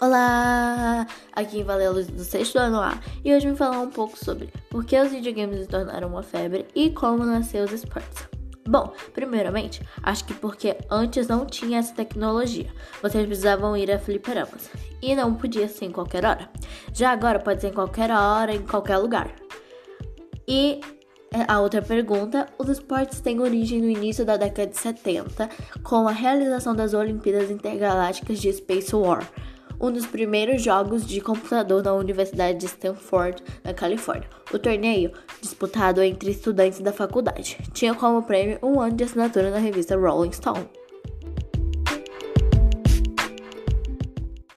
Olá! Aqui em Luz do sexto ano A e hoje vim falar um pouco sobre por que os videogames se tornaram uma febre e como nasceu os esportes. Bom, primeiramente, acho que porque antes não tinha essa tecnologia. Vocês precisavam ir a fliperamas e não podia ser em qualquer hora. Já agora pode ser em qualquer hora, em qualquer lugar. E é, a outra pergunta: os esportes têm origem no início da década de 70, com a realização das Olimpíadas Intergalácticas de Space War um dos primeiros jogos de computador da Universidade de Stanford, na Califórnia. O torneio, disputado entre estudantes da faculdade, tinha como prêmio um ano de assinatura na revista Rolling Stone.